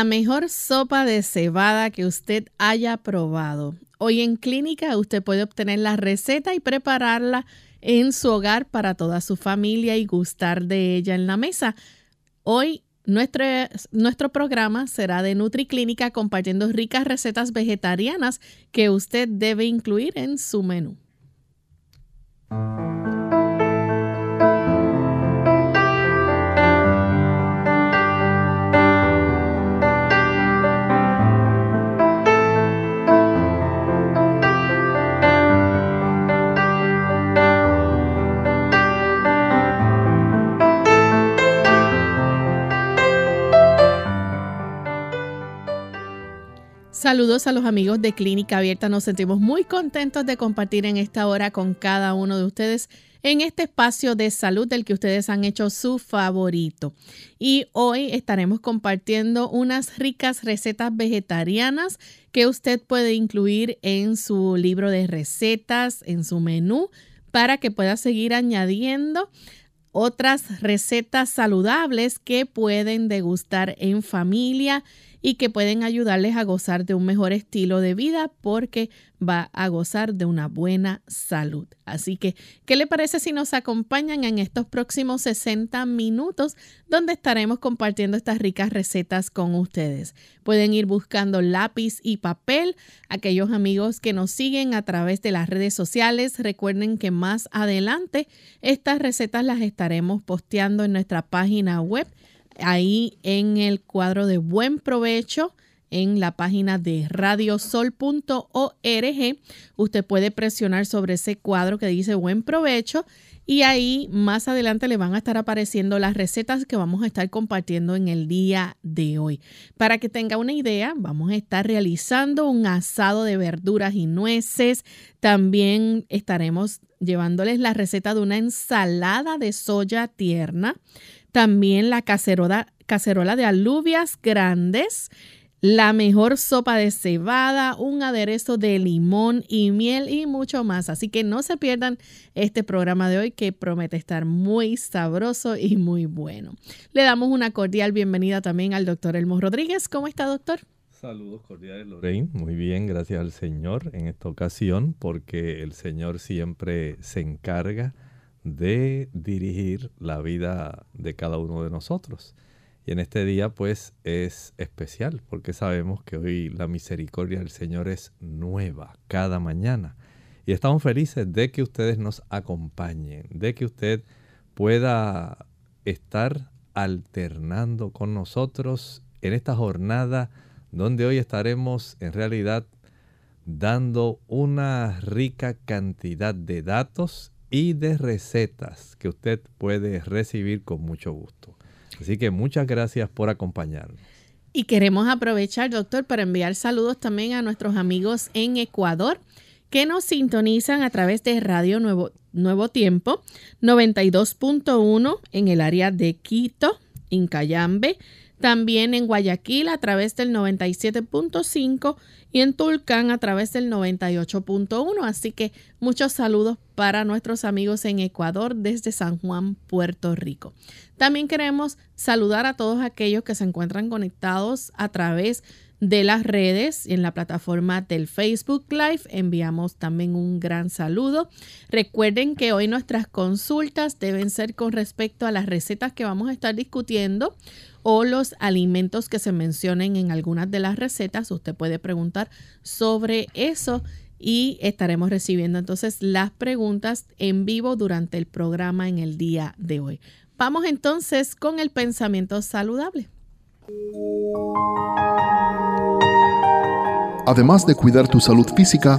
La mejor sopa de cebada que usted haya probado. Hoy en Clínica usted puede obtener la receta y prepararla en su hogar para toda su familia y gustar de ella en la mesa. Hoy nuestro, nuestro programa será de NutriClínica compartiendo ricas recetas vegetarianas que usted debe incluir en su menú. Saludos a los amigos de Clínica Abierta. Nos sentimos muy contentos de compartir en esta hora con cada uno de ustedes en este espacio de salud del que ustedes han hecho su favorito. Y hoy estaremos compartiendo unas ricas recetas vegetarianas que usted puede incluir en su libro de recetas, en su menú, para que pueda seguir añadiendo otras recetas saludables que pueden degustar en familia y que pueden ayudarles a gozar de un mejor estilo de vida porque va a gozar de una buena salud. Así que, ¿qué le parece si nos acompañan en estos próximos 60 minutos donde estaremos compartiendo estas ricas recetas con ustedes? Pueden ir buscando lápiz y papel. Aquellos amigos que nos siguen a través de las redes sociales, recuerden que más adelante estas recetas las estaremos posteando en nuestra página web ahí en el cuadro de buen provecho en la página de radiosol.org. Usted puede presionar sobre ese cuadro que dice buen provecho y ahí más adelante le van a estar apareciendo las recetas que vamos a estar compartiendo en el día de hoy. Para que tenga una idea, vamos a estar realizando un asado de verduras y nueces. También estaremos llevándoles la receta de una ensalada de soya tierna también la cacerola, de alubias grandes, la mejor sopa de cebada, un aderezo de limón y miel y mucho más. Así que no se pierdan este programa de hoy que promete estar muy sabroso y muy bueno. Le damos una cordial bienvenida también al doctor Elmo Rodríguez. ¿Cómo está, doctor? Saludos cordiales, Lorraine. Muy bien, gracias al Señor en esta ocasión, porque el Señor siempre se encarga de dirigir la vida de cada uno de nosotros. Y en este día pues es especial porque sabemos que hoy la misericordia del Señor es nueva cada mañana. Y estamos felices de que ustedes nos acompañen, de que usted pueda estar alternando con nosotros en esta jornada donde hoy estaremos en realidad dando una rica cantidad de datos y de recetas que usted puede recibir con mucho gusto. Así que muchas gracias por acompañarnos. Y queremos aprovechar, doctor, para enviar saludos también a nuestros amigos en Ecuador que nos sintonizan a través de Radio Nuevo, Nuevo Tiempo 92.1 en el área de Quito, Incayambe, también en Guayaquil a través del 97.5 y en Tulcán a través del 98.1. Así que muchos saludos para nuestros amigos en Ecuador desde San Juan, Puerto Rico. También queremos saludar a todos aquellos que se encuentran conectados a través de las redes en la plataforma del Facebook Live. Enviamos también un gran saludo. Recuerden que hoy nuestras consultas deben ser con respecto a las recetas que vamos a estar discutiendo o los alimentos que se mencionen en algunas de las recetas. Usted puede preguntar sobre eso y estaremos recibiendo entonces las preguntas en vivo durante el programa en el día de hoy. Vamos entonces con el pensamiento saludable. Además de cuidar tu salud física,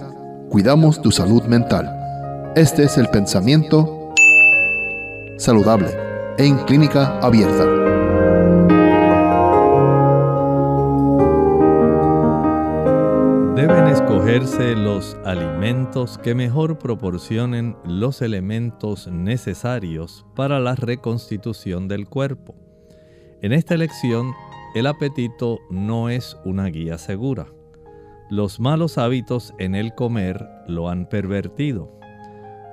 cuidamos tu salud mental. Este es el pensamiento saludable en clínica abierta. Escogerse los alimentos que mejor proporcionen los elementos necesarios para la reconstitución del cuerpo. En esta elección, el apetito no es una guía segura. Los malos hábitos en el comer lo han pervertido.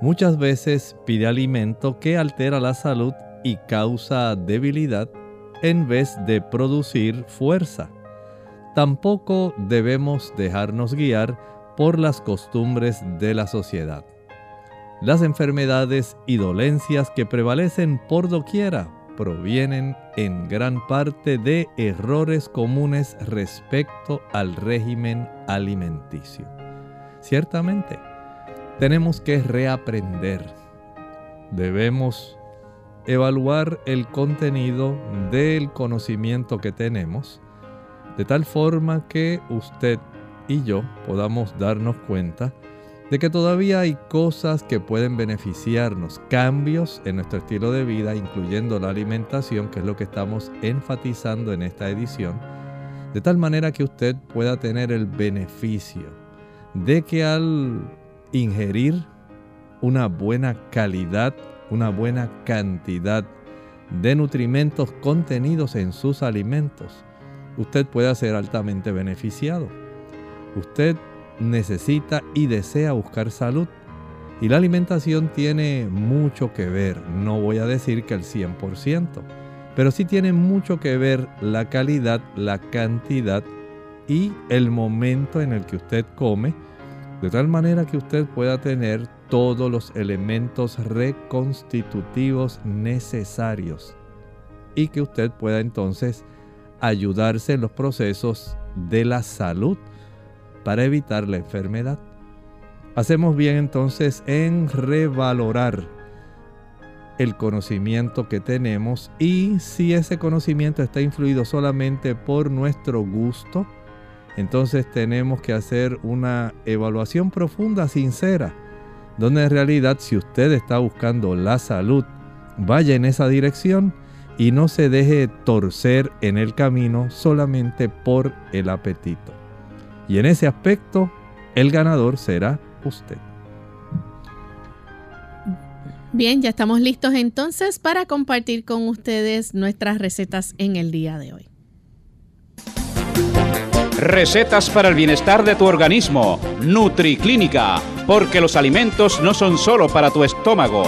Muchas veces pide alimento que altera la salud y causa debilidad en vez de producir fuerza tampoco debemos dejarnos guiar por las costumbres de la sociedad. Las enfermedades y dolencias que prevalecen por doquiera provienen en gran parte de errores comunes respecto al régimen alimenticio. Ciertamente, tenemos que reaprender. Debemos evaluar el contenido del conocimiento que tenemos de tal forma que usted y yo podamos darnos cuenta de que todavía hay cosas que pueden beneficiarnos, cambios en nuestro estilo de vida, incluyendo la alimentación, que es lo que estamos enfatizando en esta edición, de tal manera que usted pueda tener el beneficio de que al ingerir una buena calidad, una buena cantidad de nutrimentos contenidos en sus alimentos, usted pueda ser altamente beneficiado. Usted necesita y desea buscar salud. Y la alimentación tiene mucho que ver, no voy a decir que el 100%, pero sí tiene mucho que ver la calidad, la cantidad y el momento en el que usted come, de tal manera que usted pueda tener todos los elementos reconstitutivos necesarios y que usted pueda entonces ayudarse en los procesos de la salud para evitar la enfermedad. Hacemos bien entonces en revalorar el conocimiento que tenemos y si ese conocimiento está influido solamente por nuestro gusto, entonces tenemos que hacer una evaluación profunda, sincera, donde en realidad si usted está buscando la salud, vaya en esa dirección y no se deje torcer en el camino solamente por el apetito. Y en ese aspecto, el ganador será usted. Bien, ya estamos listos entonces para compartir con ustedes nuestras recetas en el día de hoy. Recetas para el bienestar de tu organismo. NutriClínica, porque los alimentos no son solo para tu estómago.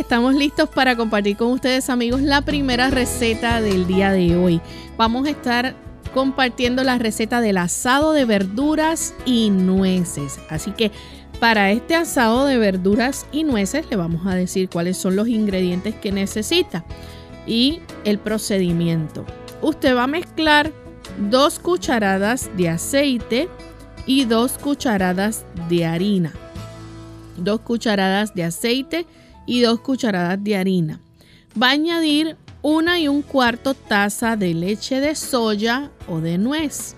Estamos listos para compartir con ustedes amigos la primera receta del día de hoy. Vamos a estar compartiendo la receta del asado de verduras y nueces. Así que para este asado de verduras y nueces le vamos a decir cuáles son los ingredientes que necesita y el procedimiento. Usted va a mezclar dos cucharadas de aceite y dos cucharadas de harina. Dos cucharadas de aceite y dos cucharadas de harina. Va a añadir una y un cuarto taza de leche de soya o de nuez.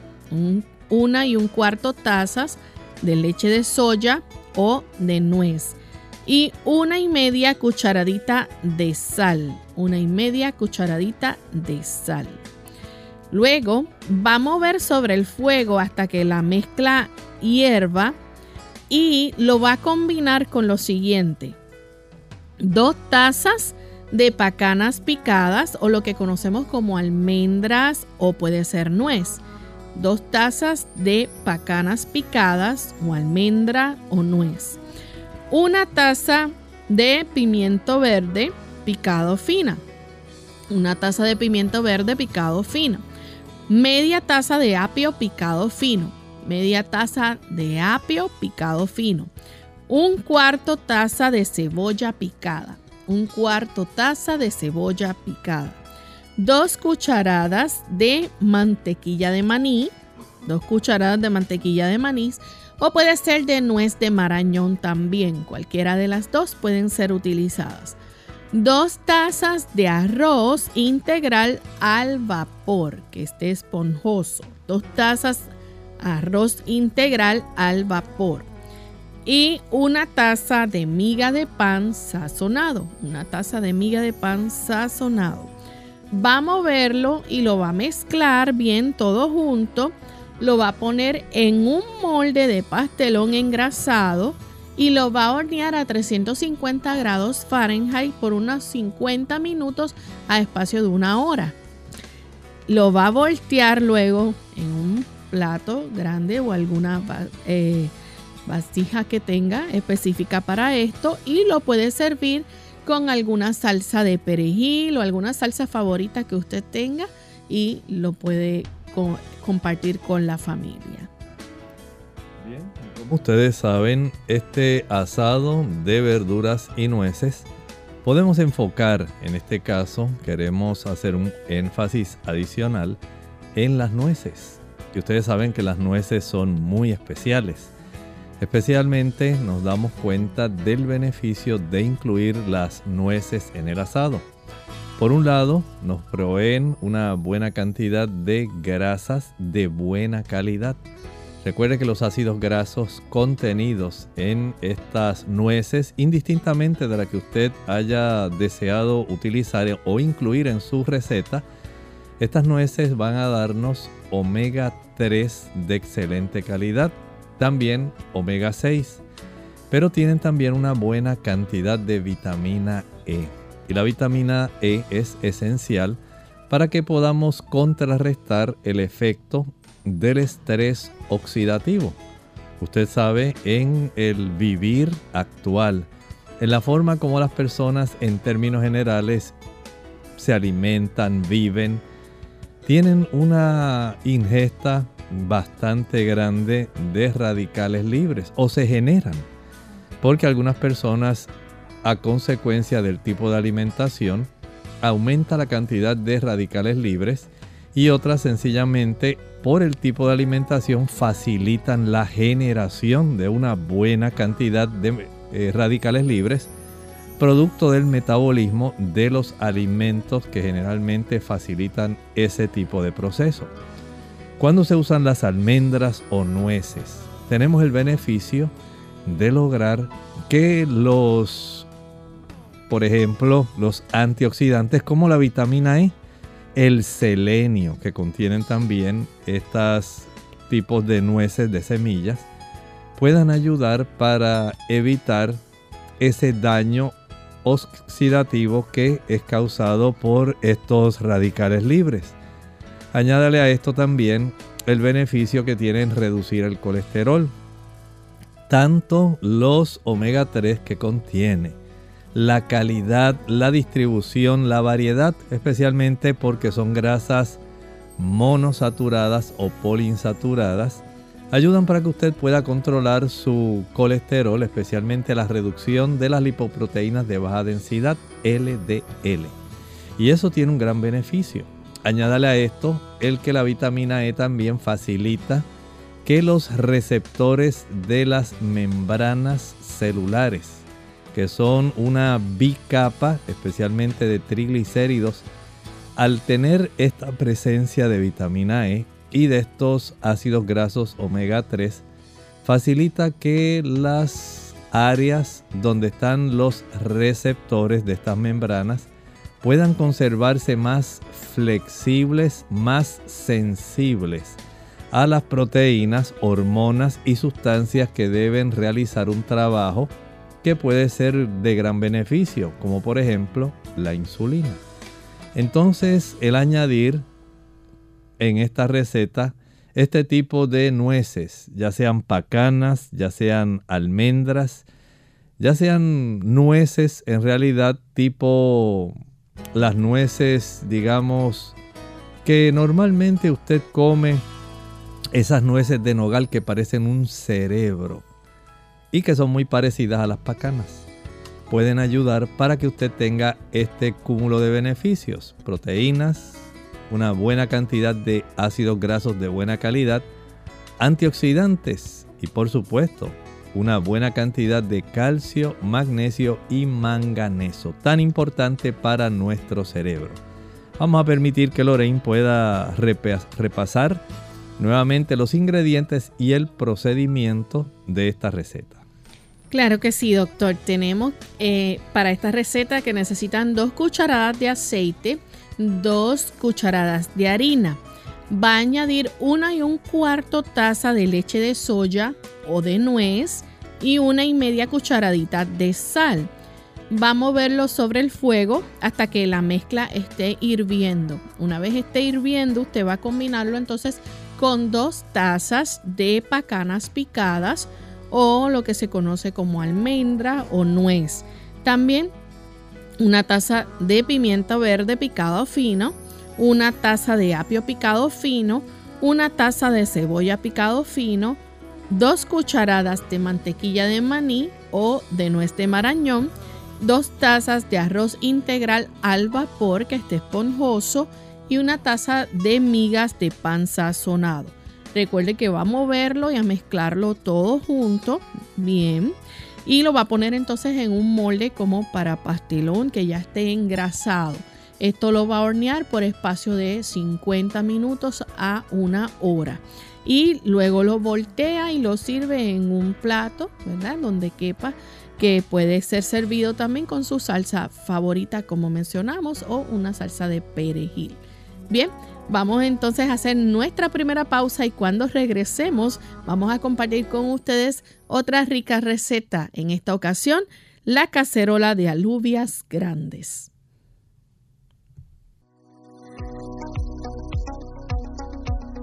una y un cuarto tazas de leche de soya o de nuez. Y una y media cucharadita de sal. Una y media cucharadita de sal. Luego va a mover sobre el fuego hasta que la mezcla hierva y lo va a combinar con lo siguiente. Dos tazas de pacanas picadas o lo que conocemos como almendras o puede ser nuez. Dos tazas de pacanas picadas o almendra o nuez. Una taza de pimiento verde picado fina. Una taza de pimiento verde picado fino. Media taza de apio picado fino. Media taza de apio picado fino. Un cuarto taza de cebolla picada. Un cuarto taza de cebolla picada, dos cucharadas de mantequilla de maní, dos cucharadas de mantequilla de maní. O puede ser de nuez de marañón también, cualquiera de las dos pueden ser utilizadas. Dos tazas de arroz integral al vapor, que esté esponjoso. Dos tazas arroz integral al vapor y una taza de miga de pan sazonado, una taza de miga de pan sazonado. Va a moverlo y lo va a mezclar bien todo junto. Lo va a poner en un molde de pastelón engrasado y lo va a hornear a 350 grados Fahrenheit por unos 50 minutos a espacio de una hora. Lo va a voltear luego en un plato grande o alguna eh, vasija que tenga específica para esto y lo puede servir con alguna salsa de perejil o alguna salsa favorita que usted tenga y lo puede compartir con la familia. Bien, como ustedes saben, este asado de verduras y nueces podemos enfocar, en este caso queremos hacer un énfasis adicional en las nueces. Y ustedes saben que las nueces son muy especiales. Especialmente nos damos cuenta del beneficio de incluir las nueces en el asado. Por un lado, nos proveen una buena cantidad de grasas de buena calidad. Recuerde que los ácidos grasos contenidos en estas nueces, indistintamente de la que usted haya deseado utilizar o incluir en su receta, estas nueces van a darnos omega 3 de excelente calidad también omega 6, pero tienen también una buena cantidad de vitamina E. Y la vitamina E es esencial para que podamos contrarrestar el efecto del estrés oxidativo. Usted sabe, en el vivir actual, en la forma como las personas en términos generales se alimentan, viven, tienen una ingesta bastante grande de radicales libres o se generan porque algunas personas a consecuencia del tipo de alimentación aumenta la cantidad de radicales libres y otras sencillamente por el tipo de alimentación facilitan la generación de una buena cantidad de eh, radicales libres producto del metabolismo de los alimentos que generalmente facilitan ese tipo de proceso. Cuando se usan las almendras o nueces, tenemos el beneficio de lograr que los, por ejemplo, los antioxidantes como la vitamina E, el selenio que contienen también estos tipos de nueces de semillas, puedan ayudar para evitar ese daño oxidativo que es causado por estos radicales libres. Añádale a esto también el beneficio que tiene en reducir el colesterol. Tanto los omega 3 que contiene la calidad, la distribución, la variedad, especialmente porque son grasas monosaturadas o poliinsaturadas, ayudan para que usted pueda controlar su colesterol, especialmente la reducción de las lipoproteínas de baja densidad, LDL. Y eso tiene un gran beneficio. Añádale a esto el que la vitamina E también facilita que los receptores de las membranas celulares, que son una bicapa, especialmente de triglicéridos, al tener esta presencia de vitamina E y de estos ácidos grasos omega 3, facilita que las áreas donde están los receptores de estas membranas puedan conservarse más flexibles, más sensibles a las proteínas, hormonas y sustancias que deben realizar un trabajo que puede ser de gran beneficio, como por ejemplo la insulina. Entonces, el añadir en esta receta este tipo de nueces, ya sean pacanas, ya sean almendras, ya sean nueces en realidad tipo las nueces, digamos, que normalmente usted come esas nueces de nogal que parecen un cerebro y que son muy parecidas a las pacanas. Pueden ayudar para que usted tenga este cúmulo de beneficios, proteínas, una buena cantidad de ácidos grasos de buena calidad, antioxidantes y por supuesto una buena cantidad de calcio, magnesio y manganeso, tan importante para nuestro cerebro. Vamos a permitir que Lorraine pueda repasar nuevamente los ingredientes y el procedimiento de esta receta. Claro que sí, doctor. Tenemos eh, para esta receta que necesitan dos cucharadas de aceite, dos cucharadas de harina. Va a añadir una y un cuarto taza de leche de soya o de nuez y una y media cucharadita de sal. Va a moverlo sobre el fuego hasta que la mezcla esté hirviendo. Una vez esté hirviendo, usted va a combinarlo entonces con dos tazas de pacanas picadas o lo que se conoce como almendra o nuez. También una taza de pimienta verde picado fino, una taza de apio picado fino, una taza de cebolla picado fino, dos cucharadas de mantequilla de maní o de nuez de marañón, dos tazas de arroz integral al vapor que esté esponjoso, y una taza de migas de pan sazonado. Recuerde que va a moverlo y a mezclarlo todo junto, bien. Y lo va a poner entonces en un molde como para pastelón que ya esté engrasado. Esto lo va a hornear por espacio de 50 minutos a una hora. Y luego lo voltea y lo sirve en un plato, ¿verdad? Donde quepa, que puede ser servido también con su salsa favorita, como mencionamos, o una salsa de perejil. Bien, vamos entonces a hacer nuestra primera pausa y cuando regresemos vamos a compartir con ustedes otra rica receta. En esta ocasión, la cacerola de alubias grandes.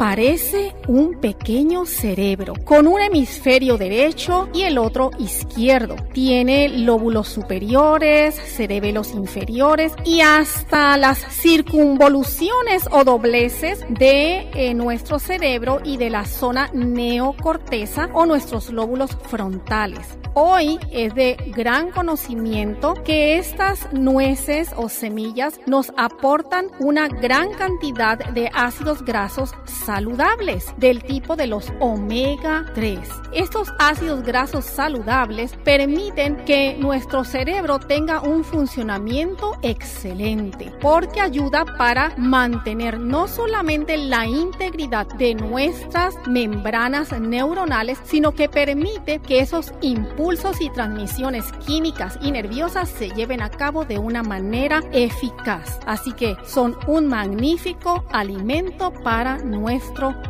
parece un pequeño cerebro con un hemisferio derecho y el otro izquierdo. Tiene lóbulos superiores, cerebelos inferiores y hasta las circunvoluciones o dobleces de eh, nuestro cerebro y de la zona neocorteza o nuestros lóbulos frontales. Hoy es de gran conocimiento que estas nueces o semillas nos aportan una gran cantidad de ácidos grasos saludables del tipo de los omega 3. Estos ácidos grasos saludables permiten que nuestro cerebro tenga un funcionamiento excelente porque ayuda para mantener no solamente la integridad de nuestras membranas neuronales, sino que permite que esos impulsos y transmisiones químicas y nerviosas se lleven a cabo de una manera eficaz. Así que son un magnífico alimento para nuestro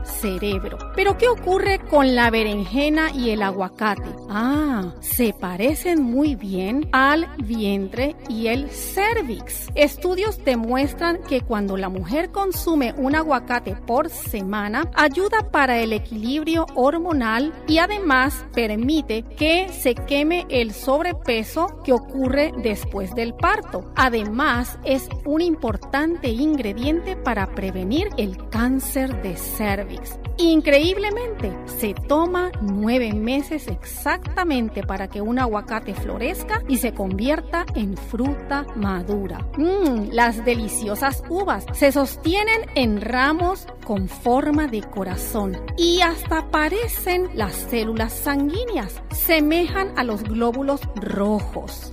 cerebro. Pero ¿qué ocurre con la berenjena y el aguacate? Ah, se parecen muy bien al vientre y el cervix. Estudios demuestran que cuando la mujer consume un aguacate por semana, ayuda para el equilibrio hormonal y además permite que se queme el sobrepeso que ocurre después del parto. Además, es un importante ingrediente para prevenir el cáncer de cervix. Increíblemente, se toma nueve meses exactamente para que un aguacate florezca y se convierta en fruta madura. Mmm, las deliciosas uvas se sostienen en ramos con forma de corazón y hasta parecen las células sanguíneas, semejan a los glóbulos rojos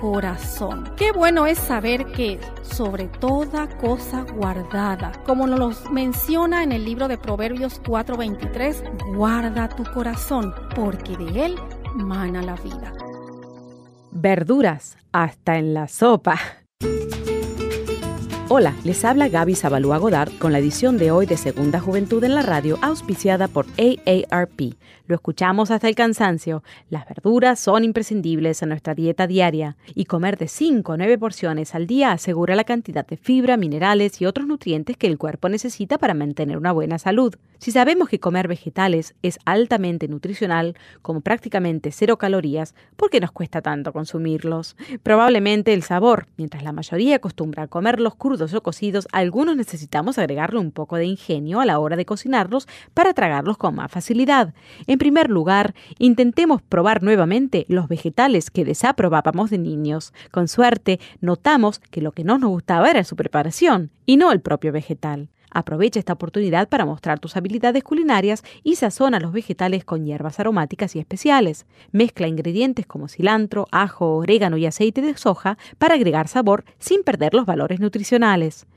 corazón. Qué bueno es saber que sobre toda cosa guardada, como nos menciona en el libro de Proverbios 4:23, guarda tu corazón, porque de él mana la vida. Verduras, hasta en la sopa. Hola, les habla Gaby Zabalúa Godard con la edición de hoy de Segunda Juventud en la Radio, auspiciada por AARP. Lo escuchamos hasta el cansancio. Las verduras son imprescindibles en nuestra dieta diaria y comer de 5 a 9 porciones al día asegura la cantidad de fibra, minerales y otros nutrientes que el cuerpo necesita para mantener una buena salud. Si sabemos que comer vegetales es altamente nutricional, como prácticamente cero calorías, ¿por qué nos cuesta tanto consumirlos? Probablemente el sabor. Mientras la mayoría acostumbra a comerlos crudos o cocidos, algunos necesitamos agregarle un poco de ingenio a la hora de cocinarlos para tragarlos con más facilidad. En primer lugar, intentemos probar nuevamente los vegetales que desaprobábamos de niños. Con suerte, notamos que lo que no nos gustaba era su preparación y no el propio vegetal. Aprovecha esta oportunidad para mostrar tus habilidades culinarias y sazona los vegetales con hierbas aromáticas y especiales. Mezcla ingredientes como cilantro, ajo, orégano y aceite de soja para agregar sabor sin perder los valores nutricionales.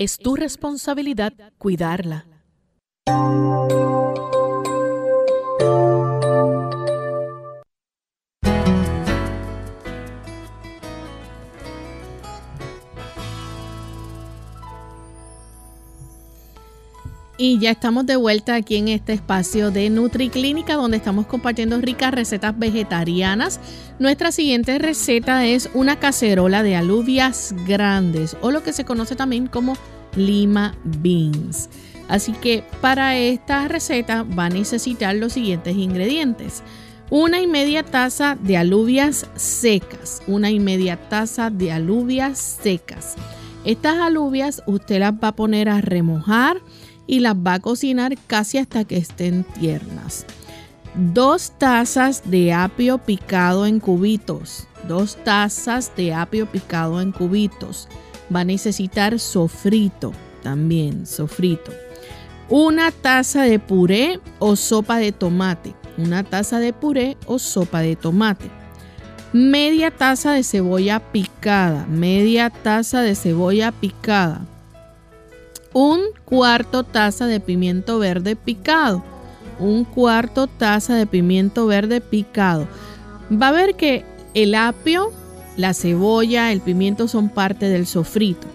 Es tu responsabilidad cuidarla. Y ya estamos de vuelta aquí en este espacio de NutriClínica donde estamos compartiendo ricas recetas vegetarianas. Nuestra siguiente receta es una cacerola de alubias grandes o lo que se conoce también como lima beans. Así que para esta receta va a necesitar los siguientes ingredientes. Una y media taza de alubias secas. Una y media taza de alubias secas. Estas alubias usted las va a poner a remojar y las va a cocinar casi hasta que estén tiernas. Dos tazas de apio picado en cubitos. Dos tazas de apio picado en cubitos. Va a necesitar sofrito también, sofrito. Una taza de puré o sopa de tomate. Una taza de puré o sopa de tomate. Media taza de cebolla picada. Media taza de cebolla picada un cuarto taza de pimiento verde picado. Un cuarto taza de pimiento verde picado. Va a ver que el apio, la cebolla, el pimiento son parte del sofrito.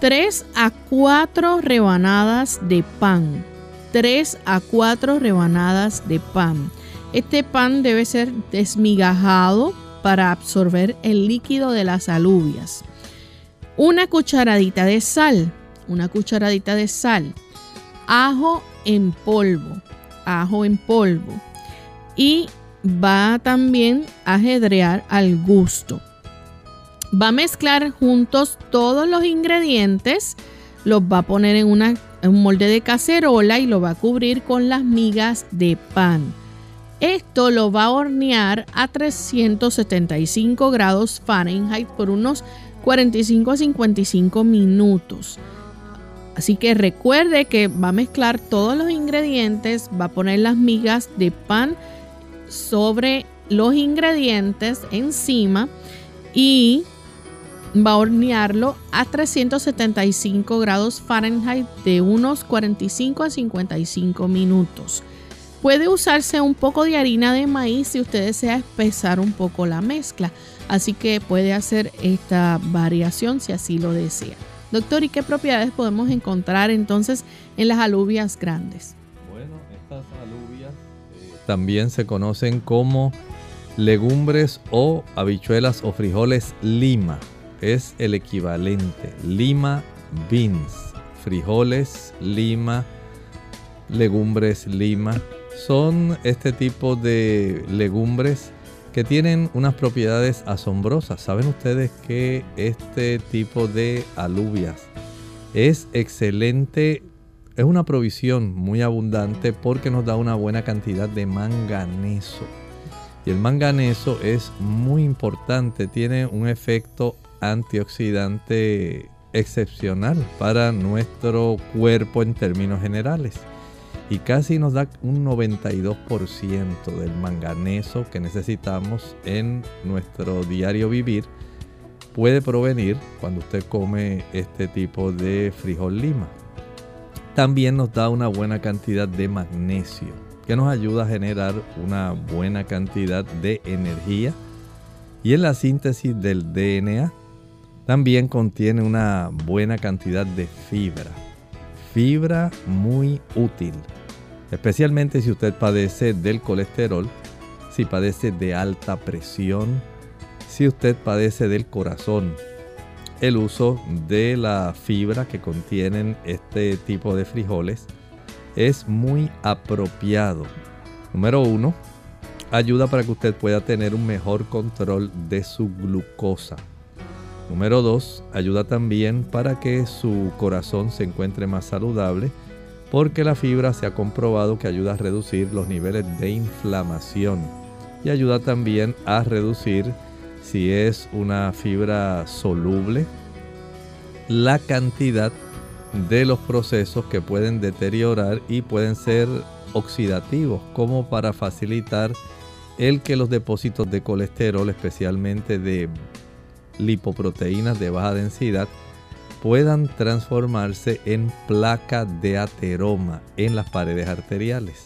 3 a 4 rebanadas de pan. 3 a 4 rebanadas de pan. Este pan debe ser desmigajado para absorber el líquido de las alubias. Una cucharadita de sal. Una cucharadita de sal. Ajo en polvo. Ajo en polvo. Y va también a ajedrear al gusto. Va a mezclar juntos todos los ingredientes, los va a poner en, una, un molde de cacerola y lo va a cubrir con las migas de pan. Esto lo va a hornear a 375 grados Fahrenheit por unos 45 a 55 minutos. Así que recuerde que va a mezclar todos los ingredientes, va a poner las migas de pan sobre los ingredientes encima y va a hornearlo a 375 grados Fahrenheit de unos 45 a 55 minutos. Puede usarse un poco de harina de maíz si usted desea espesar un poco la mezcla, así que puede hacer esta variación si así lo desea. Doctor, ¿y qué propiedades podemos encontrar entonces en las alubias grandes? Bueno, estas alubias eh, también se conocen como legumbres o habichuelas o frijoles lima es el equivalente. Lima beans, frijoles, lima, legumbres, lima. Son este tipo de legumbres que tienen unas propiedades asombrosas. ¿Saben ustedes que este tipo de alubias es excelente? Es una provisión muy abundante porque nos da una buena cantidad de manganeso. Y el manganeso es muy importante, tiene un efecto antioxidante excepcional para nuestro cuerpo en términos generales. Y casi nos da un 92% del manganeso que necesitamos en nuestro diario vivir. Puede provenir cuando usted come este tipo de frijol lima. También nos da una buena cantidad de magnesio que nos ayuda a generar una buena cantidad de energía y en la síntesis del DNA también contiene una buena cantidad de fibra. Fibra muy útil. Especialmente si usted padece del colesterol, si padece de alta presión, si usted padece del corazón. El uso de la fibra que contienen este tipo de frijoles es muy apropiado. Número uno, ayuda para que usted pueda tener un mejor control de su glucosa. Número 2. Ayuda también para que su corazón se encuentre más saludable porque la fibra se ha comprobado que ayuda a reducir los niveles de inflamación y ayuda también a reducir si es una fibra soluble la cantidad de los procesos que pueden deteriorar y pueden ser oxidativos como para facilitar el que los depósitos de colesterol especialmente de lipoproteínas de baja densidad puedan transformarse en placa de ateroma en las paredes arteriales.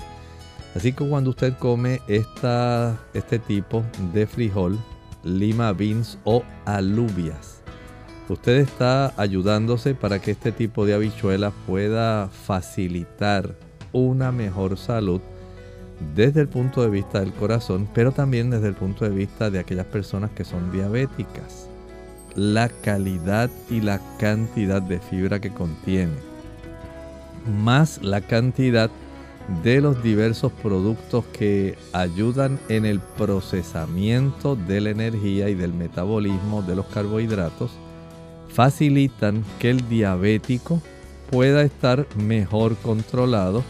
Así que cuando usted come este tipo de frijol, lima beans o alubias, usted está ayudándose para que este tipo de habichuela pueda facilitar una mejor salud desde el punto de vista del corazón, pero también desde el punto de vista de aquellas personas que son diabéticas la calidad y la cantidad de fibra que contiene, más la cantidad de los diversos productos que ayudan en el procesamiento de la energía y del metabolismo de los carbohidratos, facilitan que el diabético pueda estar mejor controlado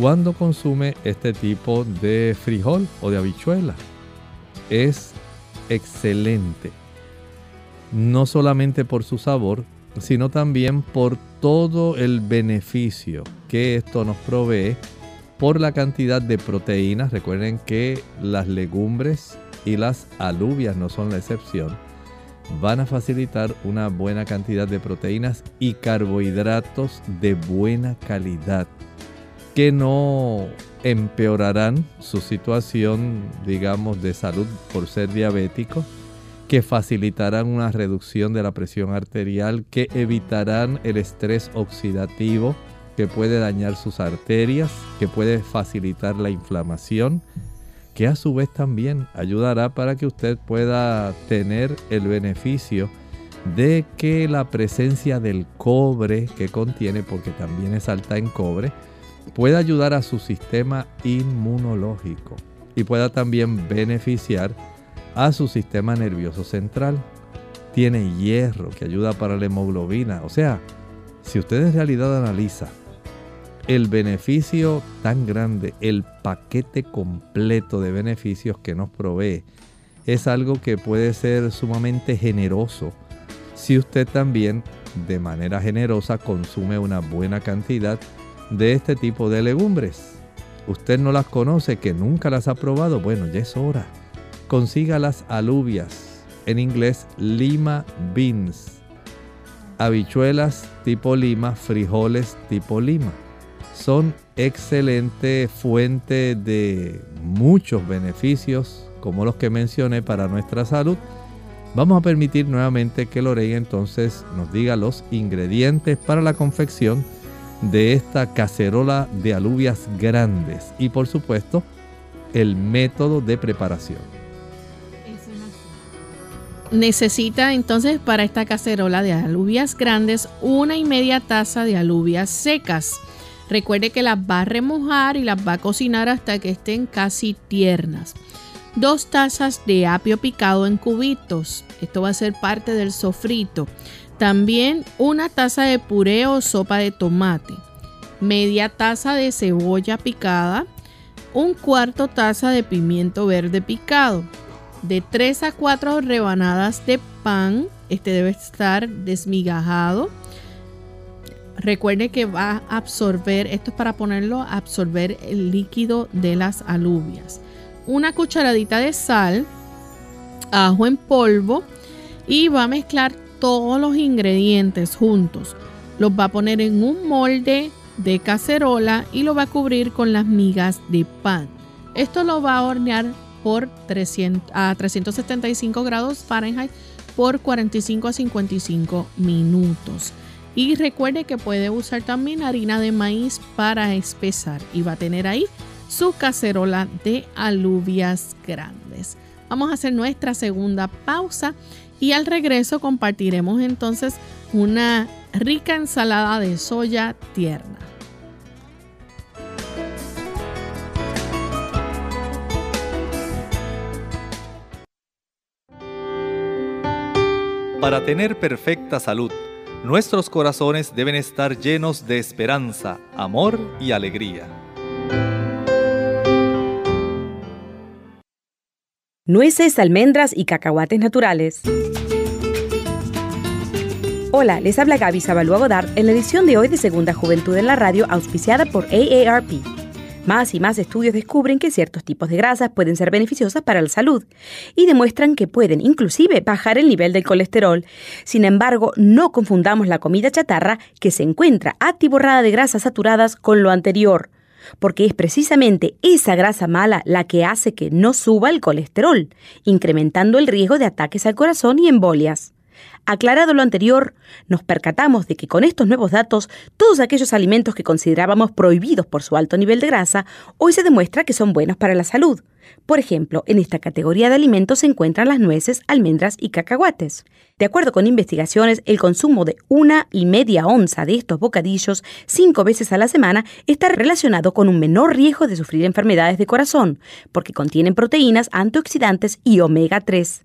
cuando consume este tipo de frijol o de habichuela. Es excelente no solamente por su sabor, sino también por todo el beneficio que esto nos provee por la cantidad de proteínas. Recuerden que las legumbres y las alubias no son la excepción. van a facilitar una buena cantidad de proteínas y carbohidratos de buena calidad que no empeorarán su situación, digamos, de salud por ser diabético, que facilitarán una reducción de la presión arterial, que evitarán el estrés oxidativo que puede dañar sus arterias, que puede facilitar la inflamación, que a su vez también ayudará para que usted pueda tener el beneficio de que la presencia del cobre que contiene, porque también es alta en cobre, pueda ayudar a su sistema inmunológico y pueda también beneficiar a su sistema nervioso central. Tiene hierro que ayuda para la hemoglobina. O sea, si usted en realidad analiza el beneficio tan grande, el paquete completo de beneficios que nos provee, es algo que puede ser sumamente generoso si usted también de manera generosa consume una buena cantidad de este tipo de legumbres. Usted no las conoce, que nunca las ha probado, bueno, ya es hora. Consiga las alubias, en inglés lima beans, habichuelas tipo lima, frijoles tipo lima son excelente fuente de muchos beneficios como los que mencioné para nuestra salud. Vamos a permitir nuevamente que Lorena entonces nos diga los ingredientes para la confección de esta cacerola de alubias grandes y por supuesto el método de preparación. Necesita entonces para esta cacerola de alubias grandes una y media taza de alubias secas Recuerde que las va a remojar y las va a cocinar hasta que estén casi tiernas. Dos tazas de apio picado en cubitos. Esto va a ser parte del sofrito. También una taza de puré o sopa de tomate. Media taza de cebolla picada. Un cuarto taza de pimiento verde picado. De 3 a 4 rebanadas de pan. Este debe estar desmigajado Recuerde que va a absorber, esto es para ponerlo a absorber el líquido de las alubias. Una cucharadita de sal, ajo en polvo y va a mezclar todos los ingredientes juntos. Los va a poner en un molde de cacerola y lo va a cubrir con las migas de pan. Esto lo va a hornear por 300, a 375 grados Fahrenheit por 45 a 55 minutos. Y recuerde que puede usar también harina de maíz para espesar y va a tener ahí su cacerola de alubias grandes. Vamos a hacer nuestra segunda pausa y al regreso compartiremos entonces una rica ensalada de soya tierna. Para tener perfecta salud, nuestros corazones deben estar llenos de esperanza, amor y alegría. Nueces, almendras y cacahuates naturales. Hola, les habla Gaby Zabalúa Godard en la edición de hoy de Segunda Juventud en la Radio, auspiciada por AARP. Más y más estudios descubren que ciertos tipos de grasas pueden ser beneficiosas para la salud y demuestran que pueden inclusive bajar el nivel del colesterol. Sin embargo, no confundamos la comida chatarra que se encuentra atiborrada de grasas saturadas con lo anterior, porque es precisamente esa grasa mala la que hace que no suba el colesterol, incrementando el riesgo de ataques al corazón y embolias. Aclarado lo anterior, nos percatamos de que con estos nuevos datos, todos aquellos alimentos que considerábamos prohibidos por su alto nivel de grasa, hoy se demuestra que son buenos para la salud. Por ejemplo, en esta categoría de alimentos se encuentran las nueces, almendras y cacahuates. De acuerdo con investigaciones, el consumo de una y media onza de estos bocadillos cinco veces a la semana está relacionado con un menor riesgo de sufrir enfermedades de corazón, porque contienen proteínas, antioxidantes y omega 3.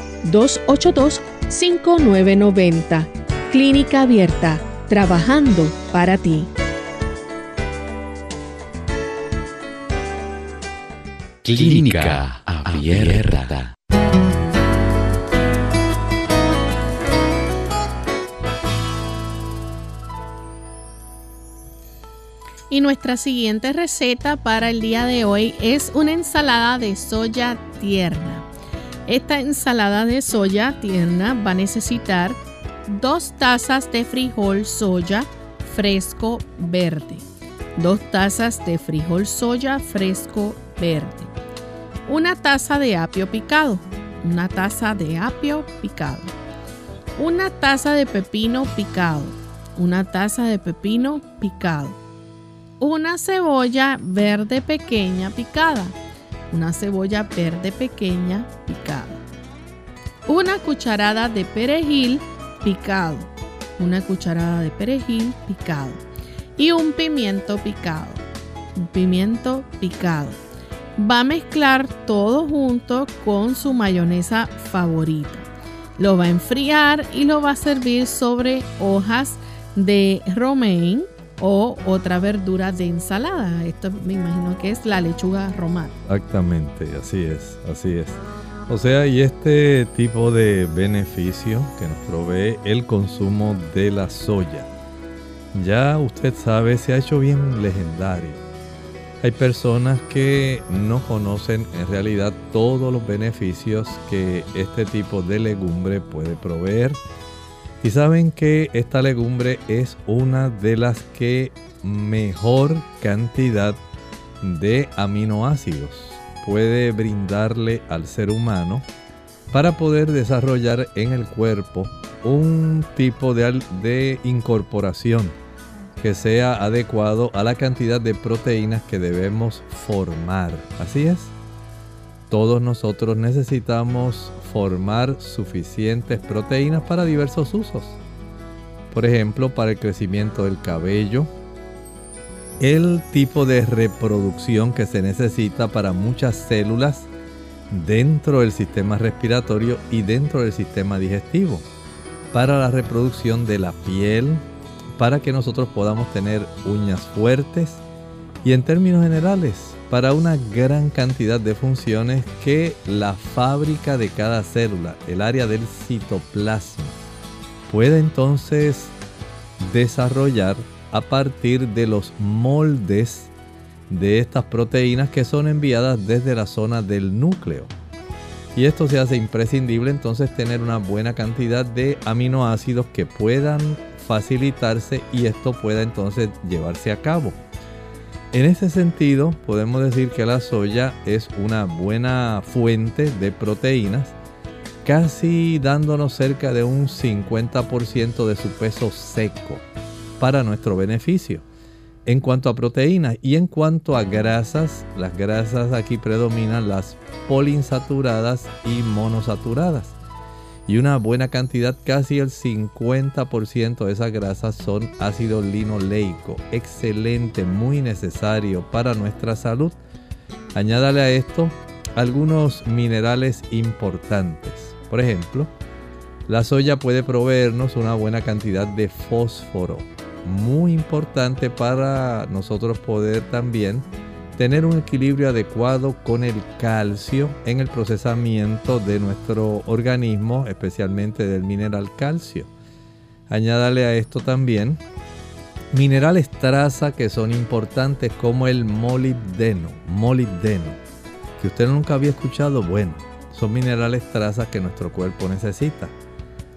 787-282-5990. Clínica Abierta, trabajando para ti. Clínica Abierta. Y nuestra siguiente receta para el día de hoy es una ensalada de soya tierna. Esta ensalada de soya tierna va a necesitar dos tazas de frijol soya fresco verde. Dos tazas de frijol soya fresco verde. Una taza de apio picado. Una taza de apio picado. Una taza de pepino picado. Una taza de pepino picado una cebolla verde pequeña picada. Una cebolla verde pequeña picada. Una cucharada de perejil picado. Una cucharada de perejil picado. Y un pimiento picado. Un pimiento picado. Va a mezclar todo junto con su mayonesa favorita. Lo va a enfriar y lo va a servir sobre hojas de romaine o otra verdura de ensalada. Esto me imagino que es la lechuga romana. Exactamente, así es, así es. O sea, y este tipo de beneficio que nos provee el consumo de la soya, ya usted sabe, se ha hecho bien legendario. Hay personas que no conocen en realidad todos los beneficios que este tipo de legumbre puede proveer y saben que esta legumbre es una de las que mejor cantidad de aminoácidos puede brindarle al ser humano para poder desarrollar en el cuerpo un tipo de, de incorporación que sea adecuado a la cantidad de proteínas que debemos formar. Así es. Todos nosotros necesitamos formar suficientes proteínas para diversos usos. Por ejemplo, para el crecimiento del cabello, el tipo de reproducción que se necesita para muchas células dentro del sistema respiratorio y dentro del sistema digestivo, para la reproducción de la piel, para que nosotros podamos tener uñas fuertes y en términos generales para una gran cantidad de funciones que la fábrica de cada célula, el área del citoplasma, puede entonces desarrollar a partir de los moldes de estas proteínas que son enviadas desde la zona del núcleo. Y esto se hace imprescindible entonces tener una buena cantidad de aminoácidos que puedan facilitarse y esto pueda entonces llevarse a cabo. En ese sentido, podemos decir que la soya es una buena fuente de proteínas, casi dándonos cerca de un 50% de su peso seco para nuestro beneficio. En cuanto a proteínas y en cuanto a grasas, las grasas aquí predominan las poliinsaturadas y monosaturadas y una buena cantidad, casi el 50% de esas grasas son ácido linoleico, excelente, muy necesario para nuestra salud. Añádale a esto algunos minerales importantes. Por ejemplo, la soya puede proveernos una buena cantidad de fósforo, muy importante para nosotros poder también tener un equilibrio adecuado con el calcio en el procesamiento de nuestro organismo, especialmente del mineral calcio. Añádale a esto también minerales traza que son importantes como el molibdeno, molibdeno, que usted nunca había escuchado, bueno, son minerales traza que nuestro cuerpo necesita.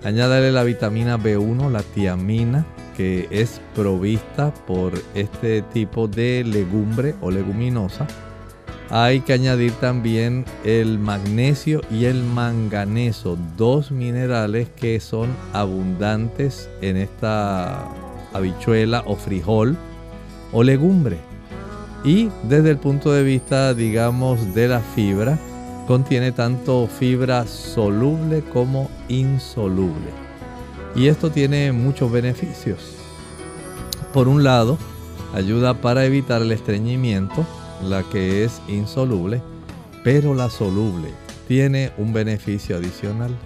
Añádale la vitamina B1, la tiamina, que es provista por este tipo de legumbre o leguminosa. Hay que añadir también el magnesio y el manganeso, dos minerales que son abundantes en esta habichuela o frijol o legumbre. Y desde el punto de vista, digamos, de la fibra, contiene tanto fibra soluble como insoluble. Y esto tiene muchos beneficios. Por un lado, ayuda para evitar el estreñimiento, la que es insoluble, pero la soluble tiene un beneficio adicional.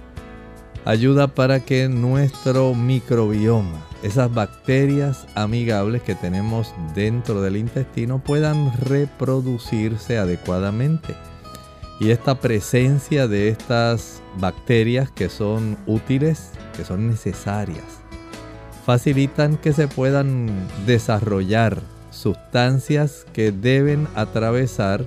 Ayuda para que nuestro microbioma, esas bacterias amigables que tenemos dentro del intestino, puedan reproducirse adecuadamente y esta presencia de estas bacterias que son útiles, que son necesarias, facilitan que se puedan desarrollar sustancias que deben atravesar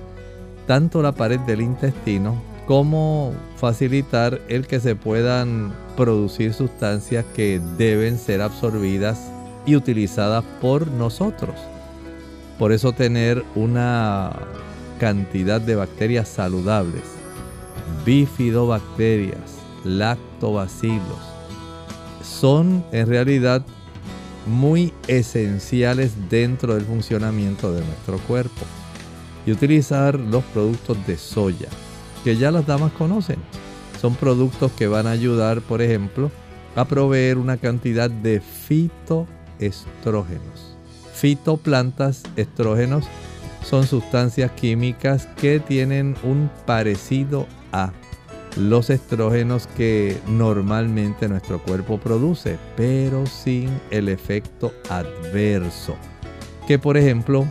tanto la pared del intestino como facilitar el que se puedan producir sustancias que deben ser absorbidas y utilizadas por nosotros. Por eso tener una cantidad de bacterias saludables, bifidobacterias, lactobacilos, son en realidad muy esenciales dentro del funcionamiento de nuestro cuerpo. Y utilizar los productos de soya, que ya las damas conocen. Son productos que van a ayudar, por ejemplo, a proveer una cantidad de fitoestrógenos. Fitoplantas, estrógenos son sustancias químicas que tienen un parecido a los estrógenos que normalmente nuestro cuerpo produce, pero sin el efecto adverso, que por ejemplo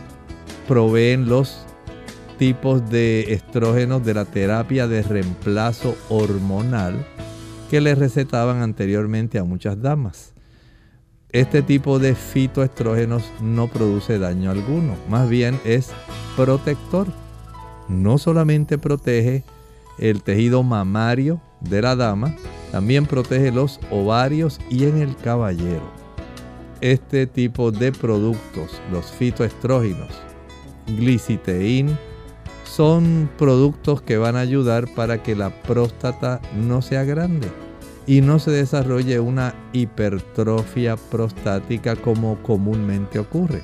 proveen los tipos de estrógenos de la terapia de reemplazo hormonal que le recetaban anteriormente a muchas damas. Este tipo de fitoestrógenos no produce daño alguno, más bien es protector. No solamente protege el tejido mamario de la dama, también protege los ovarios y en el caballero. Este tipo de productos, los fitoestrógenos, gliciteín, son productos que van a ayudar para que la próstata no sea grande y no se desarrolle una hipertrofia prostática como comúnmente ocurre.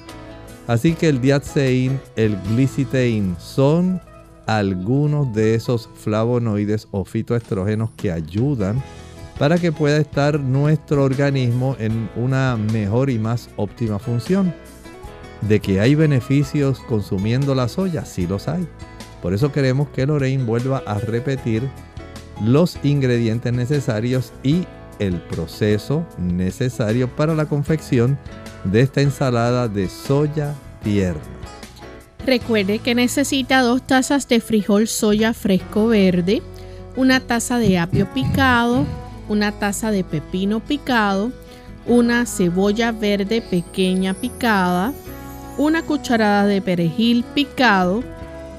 Así que el diatsein, el glicitein son algunos de esos flavonoides o fitoestrógenos que ayudan para que pueda estar nuestro organismo en una mejor y más óptima función. De que hay beneficios consumiendo la soya, sí los hay. Por eso queremos que Lorraine vuelva a repetir los ingredientes necesarios y el proceso necesario para la confección de esta ensalada de soya tierna. Recuerde que necesita dos tazas de frijol soya fresco verde, una taza de apio picado, una taza de pepino picado, una cebolla verde pequeña picada, una cucharada de perejil picado,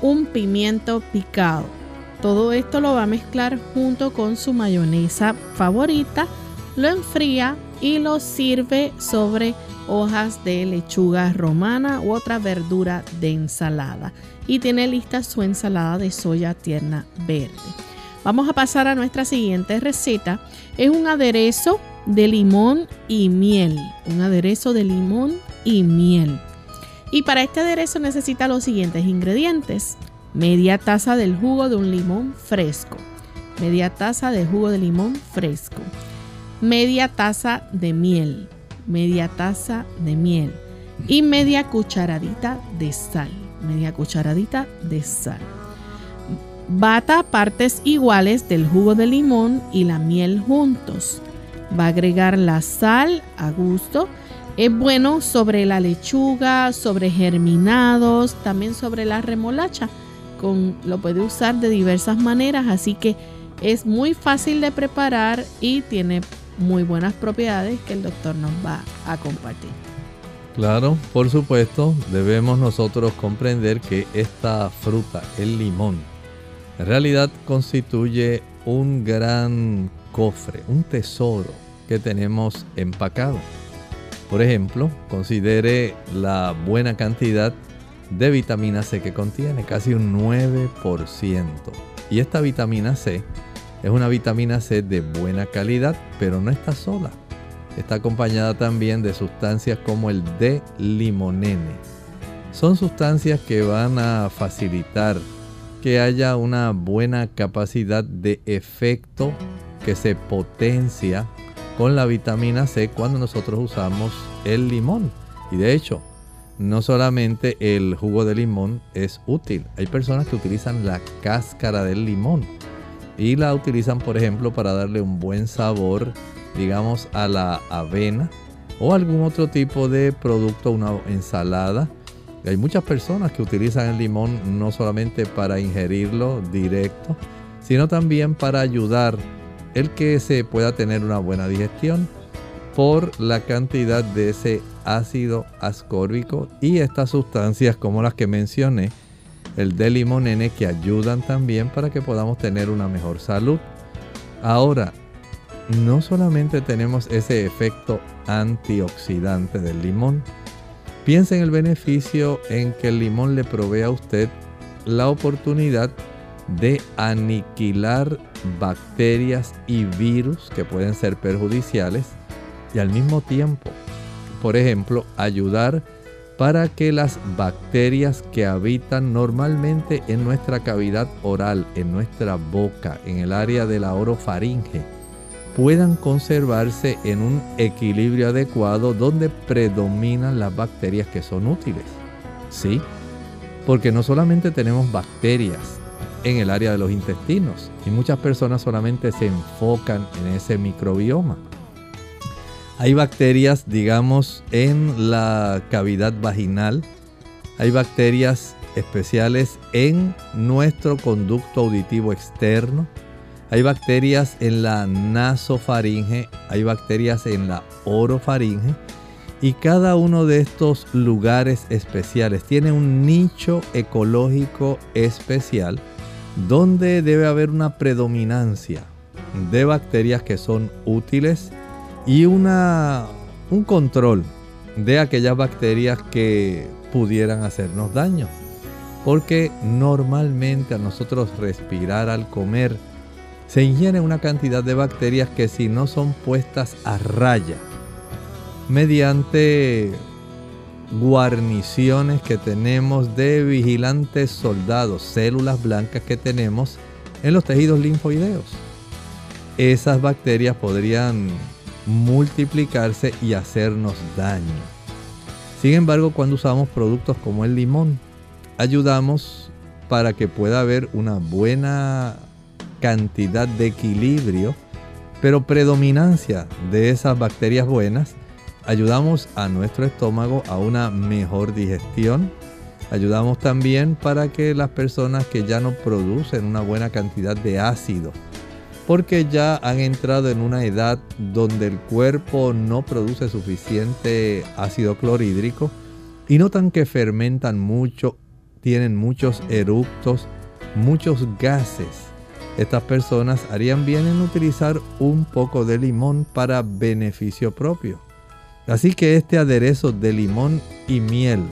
un pimiento picado todo esto lo va a mezclar junto con su mayonesa favorita, lo enfría y lo sirve sobre hojas de lechuga romana u otra verdura de ensalada. Y tiene lista su ensalada de soya tierna verde. Vamos a pasar a nuestra siguiente receta. Es un aderezo de limón y miel. Un aderezo de limón y miel. Y para este aderezo necesita los siguientes ingredientes media taza del jugo de un limón fresco, media taza de jugo de limón fresco, media taza de miel, media taza de miel y media cucharadita de sal, media cucharadita de sal. Bata partes iguales del jugo de limón y la miel juntos. Va a agregar la sal a gusto. Es bueno sobre la lechuga, sobre germinados, también sobre la remolacha lo puede usar de diversas maneras, así que es muy fácil de preparar y tiene muy buenas propiedades que el doctor nos va a compartir. Claro, por supuesto, debemos nosotros comprender que esta fruta, el limón, en realidad constituye un gran cofre, un tesoro que tenemos empacado. Por ejemplo, considere la buena cantidad de vitamina C que contiene, casi un 9%. Y esta vitamina C es una vitamina C de buena calidad, pero no está sola. Está acompañada también de sustancias como el D-limonene. Son sustancias que van a facilitar que haya una buena capacidad de efecto que se potencia con la vitamina C cuando nosotros usamos el limón. Y de hecho, no solamente el jugo de limón es útil, hay personas que utilizan la cáscara del limón y la utilizan, por ejemplo, para darle un buen sabor, digamos, a la avena o algún otro tipo de producto, una ensalada. hay muchas personas que utilizan el limón no solamente para ingerirlo directo, sino también para ayudar el que se pueda tener una buena digestión por la cantidad de ese ácido ascórbico y estas sustancias como las que mencioné, el de limonene que ayudan también para que podamos tener una mejor salud. Ahora, no solamente tenemos ese efecto antioxidante del limón, piensa en el beneficio en que el limón le provee a usted la oportunidad de aniquilar bacterias y virus que pueden ser perjudiciales y al mismo tiempo, por ejemplo, ayudar para que las bacterias que habitan normalmente en nuestra cavidad oral, en nuestra boca, en el área de la orofaringe, puedan conservarse en un equilibrio adecuado donde predominan las bacterias que son útiles. ¿Sí? Porque no solamente tenemos bacterias, en el área de los intestinos y muchas personas solamente se enfocan en ese microbioma. Hay bacterias, digamos, en la cavidad vaginal, hay bacterias especiales en nuestro conducto auditivo externo, hay bacterias en la nasofaringe, hay bacterias en la orofaringe. Y cada uno de estos lugares especiales tiene un nicho ecológico especial donde debe haber una predominancia de bacterias que son útiles y una, un control de aquellas bacterias que pudieran hacernos daño. Porque normalmente a nosotros respirar al comer se ingiere una cantidad de bacterias que si no son puestas a raya mediante guarniciones que tenemos de vigilantes soldados, células blancas que tenemos en los tejidos linfoideos. Esas bacterias podrían multiplicarse y hacernos daño. Sin embargo, cuando usamos productos como el limón, ayudamos para que pueda haber una buena cantidad de equilibrio, pero predominancia de esas bacterias buenas ayudamos a nuestro estómago a una mejor digestión. Ayudamos también para que las personas que ya no producen una buena cantidad de ácido, porque ya han entrado en una edad donde el cuerpo no produce suficiente ácido clorhídrico y notan que fermentan mucho, tienen muchos eructos, muchos gases. Estas personas harían bien en utilizar un poco de limón para beneficio propio. Así que este aderezo de limón y miel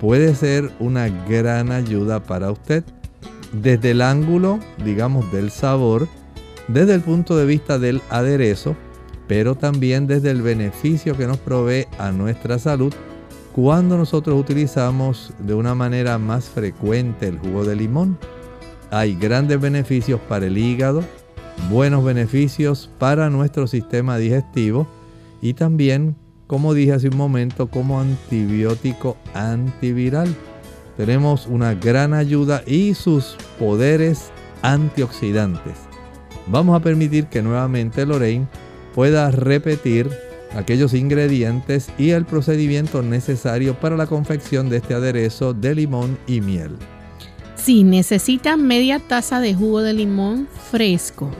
puede ser una gran ayuda para usted desde el ángulo, digamos, del sabor, desde el punto de vista del aderezo, pero también desde el beneficio que nos provee a nuestra salud cuando nosotros utilizamos de una manera más frecuente el jugo de limón. Hay grandes beneficios para el hígado, buenos beneficios para nuestro sistema digestivo y también como dije hace un momento, como antibiótico antiviral. Tenemos una gran ayuda y sus poderes antioxidantes. Vamos a permitir que nuevamente Lorraine pueda repetir aquellos ingredientes y el procedimiento necesario para la confección de este aderezo de limón y miel. Si necesitan media taza de jugo de limón fresco,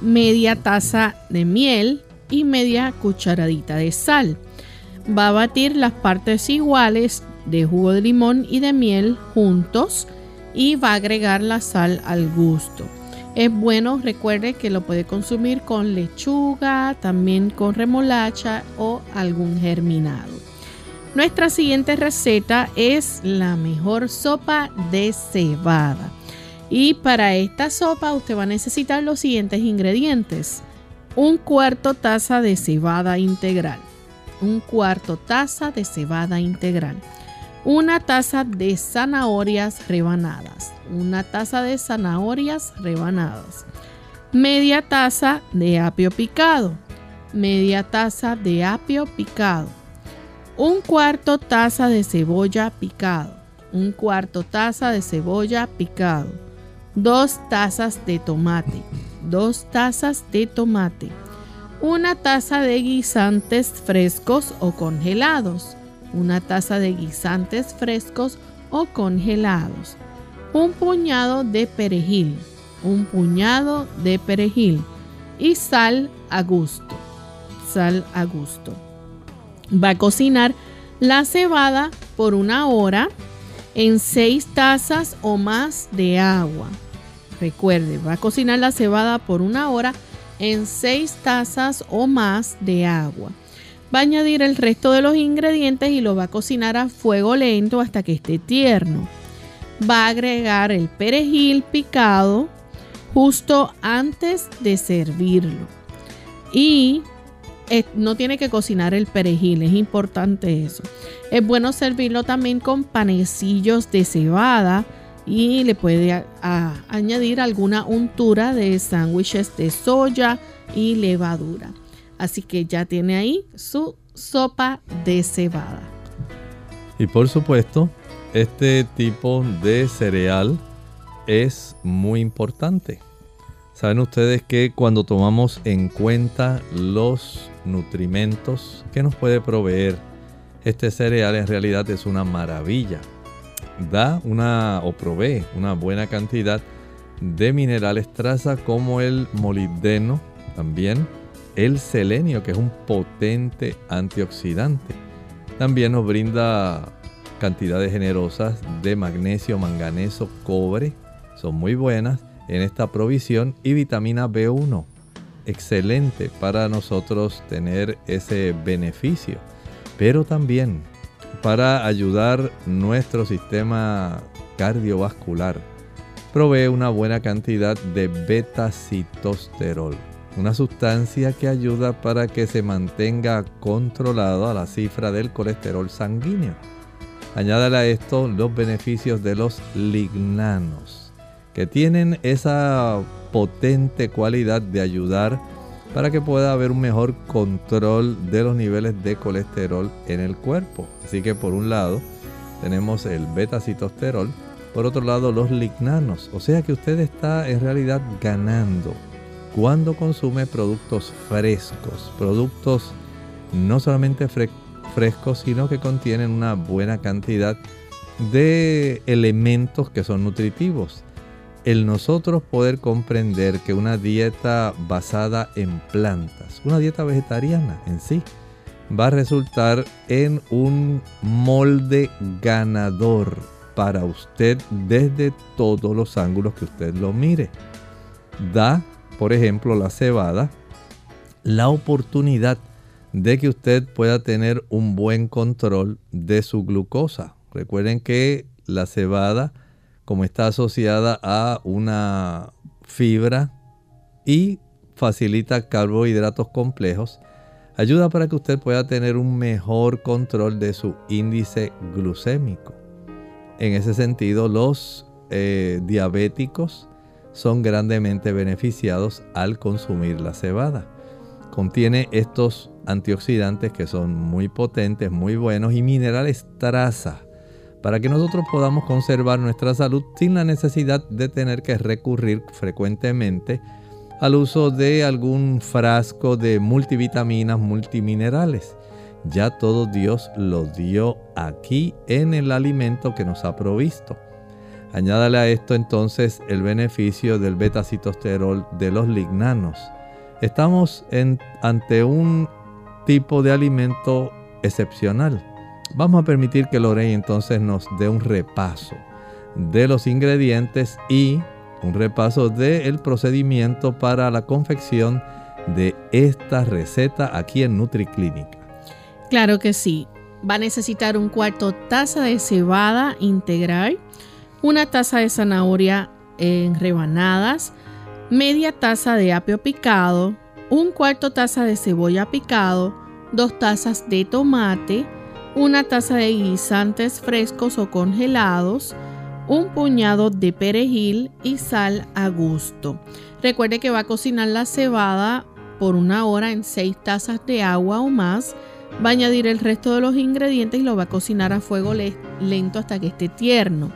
media taza de miel, y media cucharadita de sal. Va a batir las partes iguales de jugo de limón y de miel juntos y va a agregar la sal al gusto. Es bueno, recuerde que lo puede consumir con lechuga, también con remolacha o algún germinado. Nuestra siguiente receta es la mejor sopa de cebada. Y para esta sopa usted va a necesitar los siguientes ingredientes. Un cuarto taza de cebada integral. Un cuarto taza de cebada integral. Una taza de zanahorias rebanadas. Una taza de zanahorias rebanadas. Media taza de apio picado. Media taza de apio picado. Un cuarto taza de cebolla picado. Un cuarto taza de cebolla picado 2 tazas de tomate, 2 tazas de tomate, una taza de guisantes frescos o congelados, una taza de guisantes frescos o congelados, un puñado de perejil, un puñado de perejil y sal a gusto, sal a gusto. Va a cocinar la cebada por una hora en 6 tazas o más de agua. Recuerde, va a cocinar la cebada por una hora en 6 tazas o más de agua. Va a añadir el resto de los ingredientes y lo va a cocinar a fuego lento hasta que esté tierno. Va a agregar el perejil picado justo antes de servirlo. Y eh, no tiene que cocinar el perejil, es importante eso. Es bueno servirlo también con panecillos de cebada y le puede añadir alguna untura de sándwiches de soya y levadura. Así que ya tiene ahí su sopa de cebada. Y por supuesto, este tipo de cereal es muy importante. Saben ustedes que cuando tomamos en cuenta los nutrimentos que nos puede proveer este cereal en realidad es una maravilla da una o provee una buena cantidad de minerales traza como el molibdeno, también el selenio, que es un potente antioxidante. También nos brinda cantidades generosas de magnesio, manganeso, cobre, son muy buenas en esta provisión y vitamina B1, excelente para nosotros tener ese beneficio. Pero también para ayudar nuestro sistema cardiovascular. Provee una buena cantidad de beta-citosterol, una sustancia que ayuda para que se mantenga controlada la cifra del colesterol sanguíneo. Añádale a esto los beneficios de los lignanos, que tienen esa potente cualidad de ayudar para que pueda haber un mejor control de los niveles de colesterol en el cuerpo. Así que por un lado tenemos el beta-citosterol, por otro lado los lignanos. O sea que usted está en realidad ganando cuando consume productos frescos, productos no solamente frescos, sino que contienen una buena cantidad de elementos que son nutritivos el nosotros poder comprender que una dieta basada en plantas, una dieta vegetariana en sí, va a resultar en un molde ganador para usted desde todos los ángulos que usted lo mire. Da, por ejemplo, la cebada, la oportunidad de que usted pueda tener un buen control de su glucosa. Recuerden que la cebada como está asociada a una fibra y facilita carbohidratos complejos, ayuda para que usted pueda tener un mejor control de su índice glucémico. En ese sentido, los eh, diabéticos son grandemente beneficiados al consumir la cebada. Contiene estos antioxidantes que son muy potentes, muy buenos y minerales traza para que nosotros podamos conservar nuestra salud sin la necesidad de tener que recurrir frecuentemente al uso de algún frasco de multivitaminas, multiminerales. Ya todo Dios lo dio aquí en el alimento que nos ha provisto. Añádale a esto entonces el beneficio del beta-citosterol de los lignanos. estamos ante un tipo de alimento excepcional. Vamos a permitir que Lorey entonces nos dé un repaso de los ingredientes y un repaso del procedimiento para la confección de esta receta aquí en NutriClinic. Claro que sí. Va a necesitar un cuarto taza de cebada integral, una taza de zanahoria en rebanadas, media taza de apio picado, un cuarto taza de cebolla picado, dos tazas de tomate, una taza de guisantes frescos o congelados, un puñado de perejil y sal a gusto. Recuerde que va a cocinar la cebada por una hora en 6 tazas de agua o más. Va a añadir el resto de los ingredientes y lo va a cocinar a fuego lento hasta que esté tierno.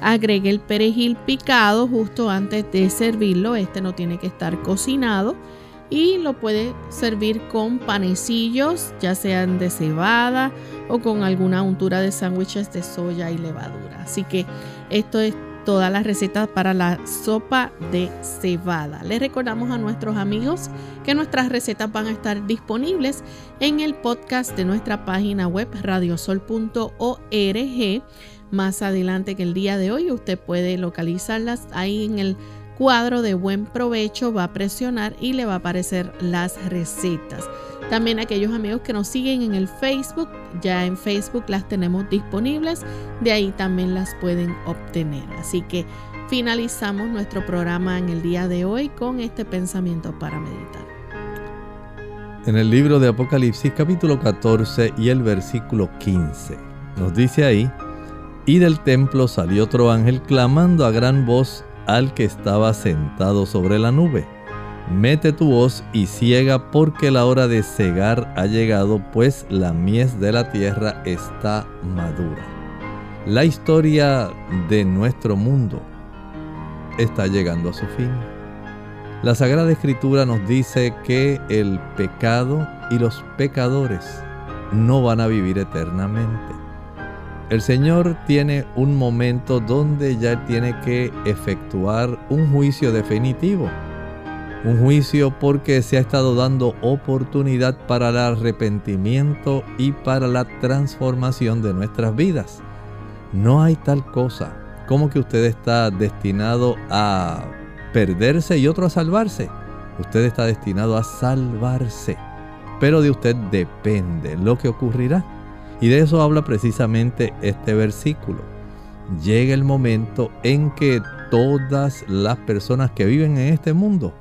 Agregue el perejil picado justo antes de servirlo. Este no tiene que estar cocinado y lo puede servir con panecillos, ya sean de cebada o con alguna untura de sándwiches de soya y levadura. Así que esto es todas las recetas para la sopa de cebada. Les recordamos a nuestros amigos que nuestras recetas van a estar disponibles en el podcast de nuestra página web radiosol.org. Más adelante que el día de hoy usted puede localizarlas ahí en el cuadro de buen provecho va a presionar y le va a aparecer las recetas. También aquellos amigos que nos siguen en el Facebook, ya en Facebook las tenemos disponibles, de ahí también las pueden obtener. Así que finalizamos nuestro programa en el día de hoy con este pensamiento para meditar. En el libro de Apocalipsis capítulo 14 y el versículo 15 nos dice ahí, y del templo salió otro ángel clamando a gran voz al que estaba sentado sobre la nube. Mete tu voz y ciega porque la hora de cegar ha llegado, pues la mies de la tierra está madura. La historia de nuestro mundo está llegando a su fin. La Sagrada Escritura nos dice que el pecado y los pecadores no van a vivir eternamente. El Señor tiene un momento donde ya tiene que efectuar un juicio definitivo. Un juicio porque se ha estado dando oportunidad para el arrepentimiento y para la transformación de nuestras vidas. No hay tal cosa como que usted está destinado a perderse y otro a salvarse. Usted está destinado a salvarse. Pero de usted depende lo que ocurrirá. Y de eso habla precisamente este versículo. Llega el momento en que todas las personas que viven en este mundo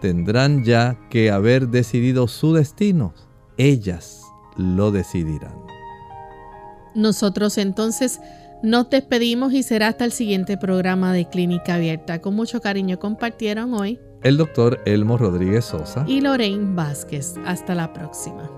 tendrán ya que haber decidido su destino. Ellas lo decidirán. Nosotros entonces nos despedimos y será hasta el siguiente programa de Clínica Abierta. Con mucho cariño compartieron hoy el doctor Elmo Rodríguez Sosa y Lorraine Vázquez. Hasta la próxima.